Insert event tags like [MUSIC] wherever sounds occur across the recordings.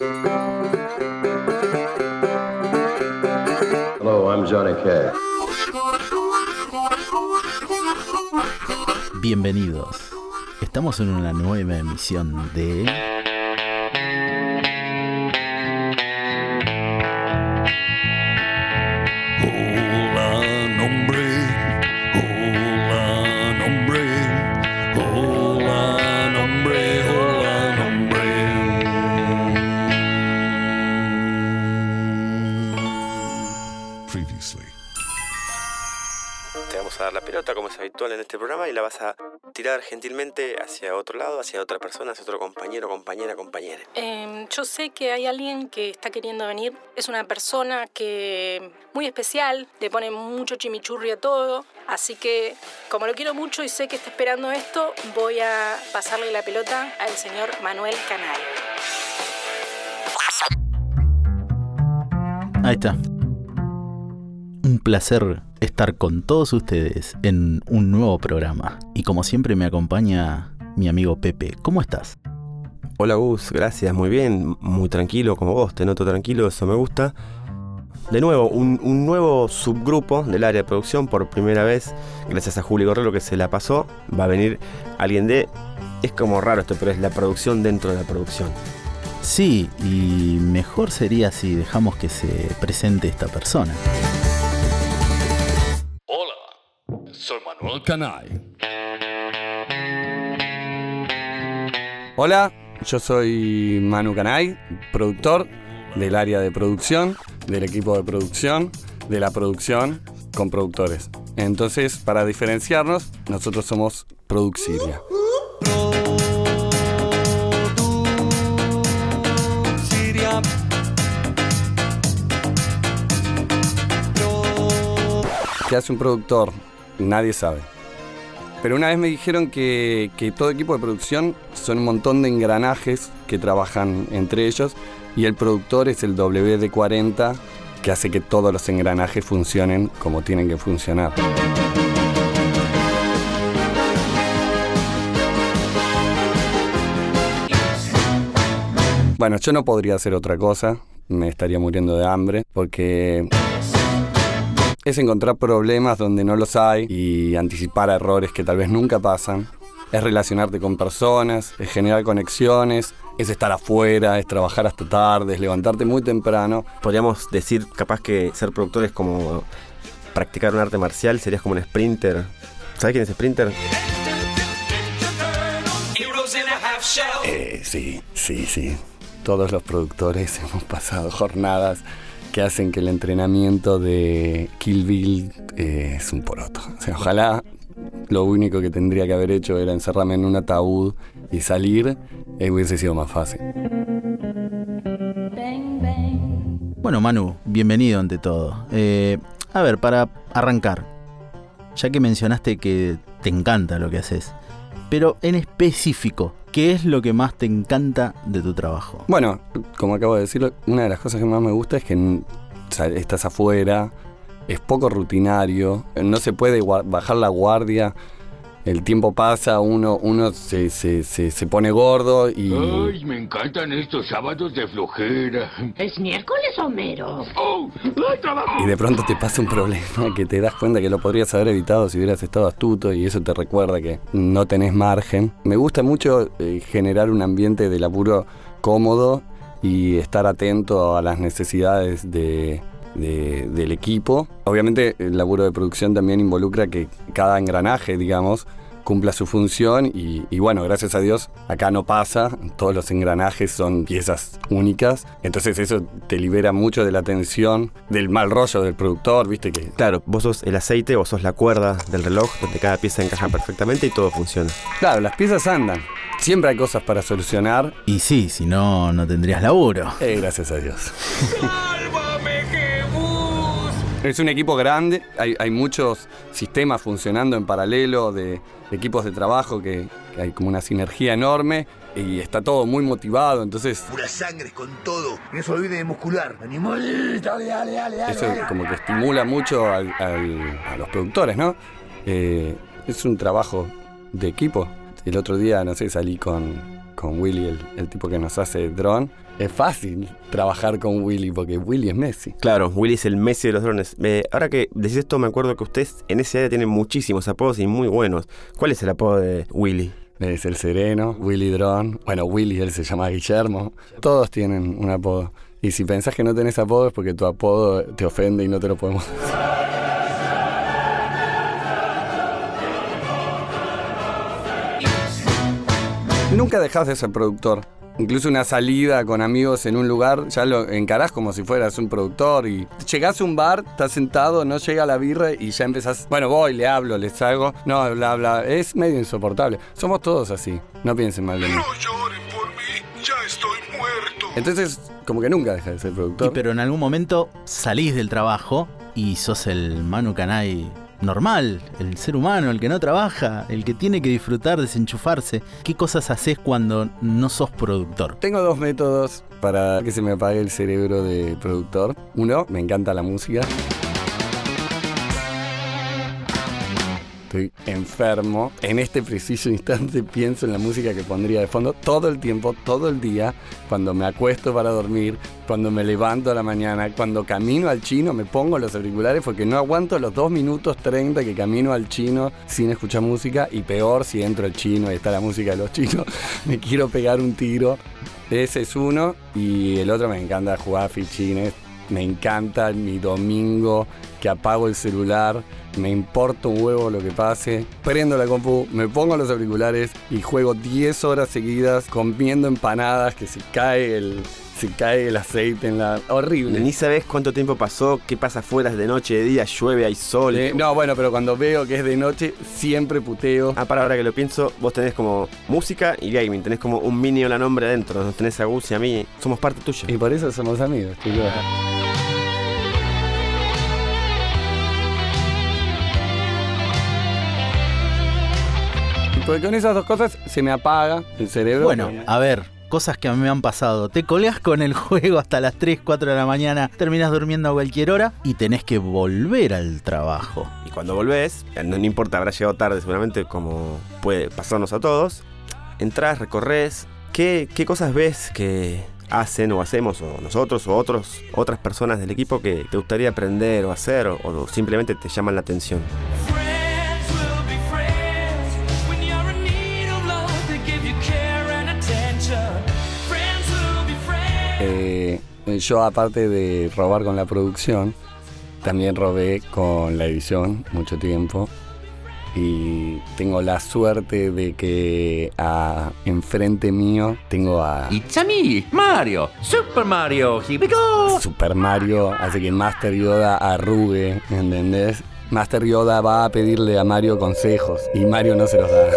Hello, I'm Johnny Cash. Bienvenidos. Estamos en una nueva emisión de... Hola, nombre. En este programa y la vas a tirar gentilmente hacia otro lado, hacia otra persona, hacia otro compañero, compañera, compañera. Em, yo sé que hay alguien que está queriendo venir. Es una persona que muy especial, le pone mucho chimichurri a todo. Así que, como lo quiero mucho y sé que está esperando esto, voy a pasarle la pelota al señor Manuel Canal. Ahí está. Un placer estar con todos ustedes en un nuevo programa. Y como siempre me acompaña mi amigo Pepe. ¿Cómo estás? Hola Gus, gracias, muy bien, muy tranquilo como vos, te noto tranquilo, eso me gusta. De nuevo, un, un nuevo subgrupo del área de producción por primera vez, gracias a Juli Gorrelo que se la pasó, va a venir alguien de... Es como raro esto, pero es la producción dentro de la producción. Sí, y mejor sería si dejamos que se presente esta persona. Manuel Canay. Hola, yo soy Manu Canay, productor del área de producción, del equipo de producción, de la producción con productores. Entonces, para diferenciarnos, nosotros somos Produxiria. ¿Qué hace un productor? Nadie sabe. Pero una vez me dijeron que, todo equipo de producción son un montón de engranajes que trabajan entre ellos y el productor es el WD-40 que hace que todos los engranajes funcionen como tienen que funcionar. Bueno, yo no podría hacer otra cosa, me estaría muriendo de hambre, porque es encontrar problemas donde no los hay y anticipar errores que tal vez nunca pasan. Es relacionarte con personas, es generar conexiones, es estar afuera, es trabajar hasta tarde, es levantarte muy temprano. Podríamos decir, capaz que ser productor es como practicar un arte marcial, serías como un sprinter. ¿Sabes quién es sprinter? Eh, sí, sí, sí. Todos los productores [LAUGHS] hemos pasado jornadas que hacen que el entrenamiento de Kill Bill eh, es un poroto. O sea, ojalá lo único que tendría que haber hecho era encerrarme en un ataúd y salir, eh, hubiese sido más fácil. Bueno, Manu, bienvenido ante todo. Eh, a ver, para arrancar, ya que mencionaste que te encanta lo que haces, pero en específico, ¿qué es lo que más te encanta de tu trabajo? Bueno, como acabo de decirlo, una de las cosas que más me gusta es que estás afuera, es poco rutinario, no se puede bajar la guardia, el tiempo pasa, uno, uno se, se- se- se pone gordo y... Ay, me encantan estos sábados de flojera. ¿Es miércoles, Homero? ¡Oh! ¡Ay, trabajo! Y de pronto te pasa un problema que te das cuenta que lo podrías haber evitado si hubieras estado astuto y eso te recuerda que no tenés margen. Me gusta mucho eh, generar un ambiente de laburo cómodo y estar atento a las necesidades de- de- del equipo. Obviamente el laburo de producción también involucra que cada engranaje, digamos, cumpla su función y, y bueno, gracias a Dios acá no pasa, todos los engranajes son piezas únicas, entonces eso te libera mucho de la tensión, del mal rollo del productor, viste que... Claro, vos sos el aceite, vos sos la cuerda del reloj, donde cada pieza encaja perfectamente y todo funciona. Claro, las piezas andan, siempre hay cosas para solucionar, Y sí, si no, no tendrías laburo. eh, gracias a Dios. [LAUGHS] Es un equipo grande, hay, hay muchos sistemas funcionando en paralelo de, de equipos de trabajo que, que hay como una sinergia enorme y está todo muy motivado, entonces Pura sangre con todo. No se olvide de muscular. Animalito, dale, dale, dale, dale. eso como que estimula mucho al- al- a los productores, ¿no? Eh, es un trabajo de equipo. El otro día, no sé, salí con, con Willy, el, el tipo que nos hace dron, es fácil trabajar con Willy porque Willy es Messi. Claro, Willy es el Messi de los drones. Eh, ahora que decís esto, me acuerdo que ustedes en ese área tienen muchísimos apodos y muy buenos. ¿Cuál es el apodo de Willy? Es el Sereno, Willy Dron. Bueno, Willy, él se llama Guillermo. Todos tienen un apodo. Y si pensás que no tenés apodo es porque tu apodo te ofende y no te lo podemos [LAUGHS] Nunca dejas de ser productor. Incluso una salida con amigos en un lugar, ya lo encarás como si fueras un productor y llegás a un bar, estás sentado, no llega la birra y ya empezás, bueno, voy, le hablo, les hago, no, bla, bla, es medio insoportable. Somos todos así, no piensen mal de mí. No lloren por mí, ya estoy muerto. Entonces, como que nunca dejas de ser Y productor. pero en algún momento salís del trabajo y sos el Manu Canay normal, el ser humano, el que no trabaja, el que tiene que disfrutar, desenchufarse. ¿Qué cosas haces cuando no sos productor? Tengo dos métodos para que se me apague el cerebro de productor. Uno, me encanta la música. Estoy enfermo. En este preciso instante [LAUGHS] pienso en la música que pondría de fondo todo el tiempo, todo el día, cuando me acuesto para dormir, cuando me levanto a la mañana, cuando camino al chino, me pongo los auriculares porque no aguanto los 2 minutos 30 que camino al chino sin escuchar música y peor si entro al chino y está la música de los chinos, [LAUGHS] me quiero pegar un tiro. Ese es uno y el otro me encanta jugar fichines. Me encanta mi domingo que apago el celular, me importa un huevo lo que pase, prendo la compu, me pongo los auriculares y juego 10 horas seguidas comiendo empanadas que se cae el, se cae el aceite en la... Horrible. Ni sabés cuánto tiempo pasó, qué pasa afuera, es de noche, de día, llueve, hay sol. Eh, no, bueno, pero cuando veo que es de noche, siempre puteo. Ah, para ahora que lo pienso, vos tenés como música y gaming, tenés como un mini la nombre adentro, nos tenés a Gus y a mí, somos parte tuya. Y por eso somos amigos, chicos. Porque con esas dos cosas se me apaga el cerebro. Bueno, a ver, cosas que a mí me han pasado. Te colgás con el [LAUGHS] juego hasta las 3, 4 de la mañana, terminas durmiendo a cualquier hora y tenés que volver al trabajo. Y cuando volvés, no, no importa, habrá llegado tarde seguramente, como puede pasarnos a todos, entrás, recorres, ¿qué, qué cosas ves que hacen o hacemos, o nosotros o otros, otras personas del equipo que te gustaría aprender o hacer, o, o simplemente te llaman la atención? Eh, yo aparte de robar con la producción, también robé con la edición mucho tiempo. Y tengo la suerte de que a, enfrente mío tengo a It's a me, Mario, Super Mario, here we go. Super Mario, hace que Master Yoda arrugue, ¿entendés? Master Yoda va a pedirle a Mario consejos y Mario no se los da.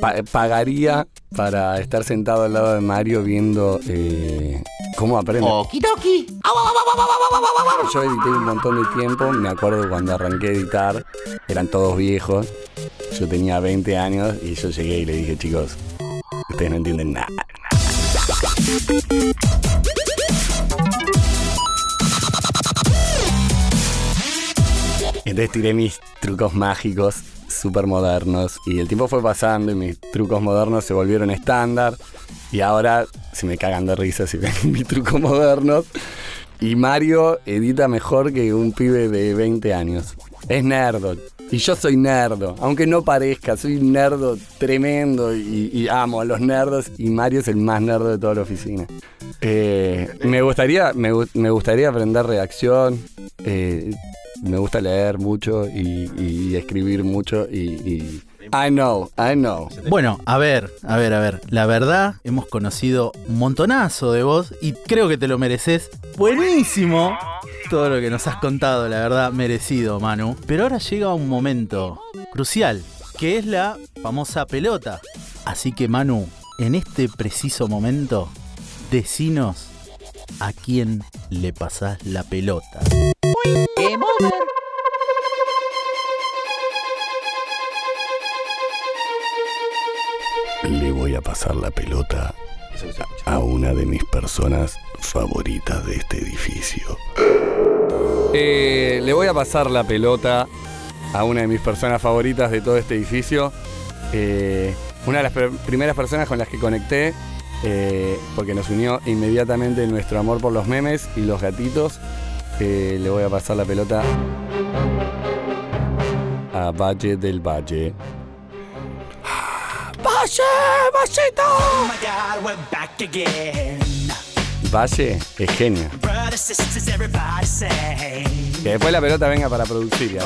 Pa- pagaría para estar sentado al lado de Mario viendo eh, cómo aprende. Okidoki. Yo edité un montón de tiempo, me acuerdo cuando arranqué a editar, eran todos viejos, yo tenía 20 años y yo llegué y le dije, chicos, ustedes no entienden nada. Entonces tiré mis trucos mágicos súper modernos y el tiempo fue pasando y mis trucos modernos se volvieron estándar y ahora se me cagan de risa si [LAUGHS] ven mis trucos modernos. Y Mario edita mejor que un pibe de 20 años. Es nerdo. Y yo soy nerdo. Aunque no parezca, soy un nerdo tremendo y, amo a los nerdos. Y Mario es el más nerdo de toda la oficina. Eh, me, gustaría, me, gu- me gustaría aprender reacción. eh, me gusta leer mucho y, y escribir mucho. Y, y- I know, I know. Bueno, a ver, a ver, a ver. La verdad, hemos conocido un montonazo de vos y creo que te lo mereces. Buenísimo todo lo que nos has contado, la verdad, merecido, Manu. Pero ahora llega un momento crucial, que es la famosa pelota. Así que Manu, en este preciso momento, decinos a quién le pasás la pelota. Le voy a pasar la pelota a una de mis personas favoritas de este edificio. Eh, le voy a pasar la pelota a una de mis personas favoritas de todo este edificio. Eh, una de las primeras personas con las que conecté, eh, porque nos unió inmediatamente nuestro amor por los memes y los gatitos. Eh, le voy a pasar la pelota a Valle del Valle. Valle, Vallito! Valle es genio. Que después la pelota venga para producir. ya.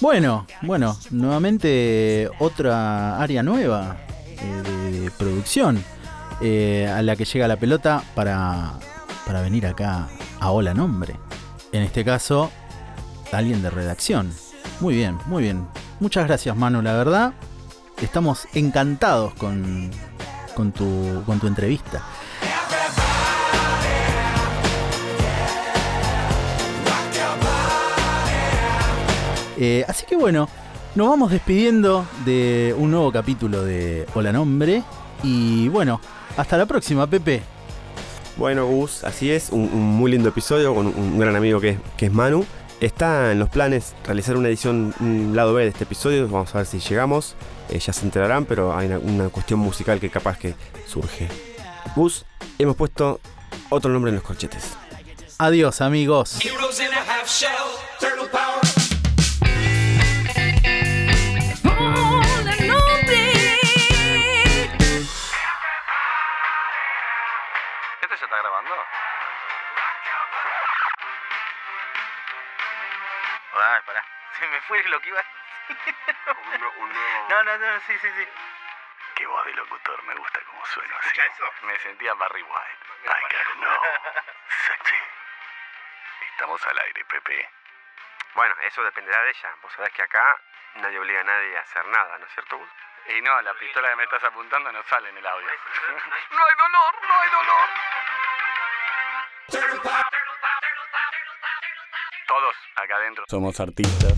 Bueno, bueno, nuevamente otra área nueva eh, de producción eh, a la que llega la pelota para, para venir acá a Hola Nombre. En este caso, alguien de redacción. Muy bien, muy bien. Muchas gracias, Manu, la verdad. Estamos encantados con, con, tu, con tu entrevista. Eh, así que bueno, nos vamos despidiendo de un nuevo capítulo de Hola Nombre. Y bueno, hasta la próxima, Pepe. Bueno, Gus, así es, un, un muy lindo episodio con un, un gran amigo que, que es Manu. Está en los planes realizar una edición, un lado B de este episodio, vamos a ver si llegamos. Eh, ya se enterarán, pero hay una, una cuestión musical que capaz que surge. Gus, hemos puesto otro nombre en los corchetes. Adiós, amigos. Grabando? [LAUGHS] Ay, pará. [LAUGHS] Se me fue lo que iba a [LAUGHS] No, no, no, sí, sí, sí. Qué voz de locutor, me gusta como suena así. Me sentía Barry White. I gotta know. Sexy. Estamos al aire, Pepe. Bueno, eso dependerá de ella. Vos sabés que acá nadie obliga a nadie a hacer nada, ¿no es cierto, Gus? Y no, la pistola que me estás apuntando no sale en el audio. no hay dolor, no hay dolor. Todos acá adentro somos artistas.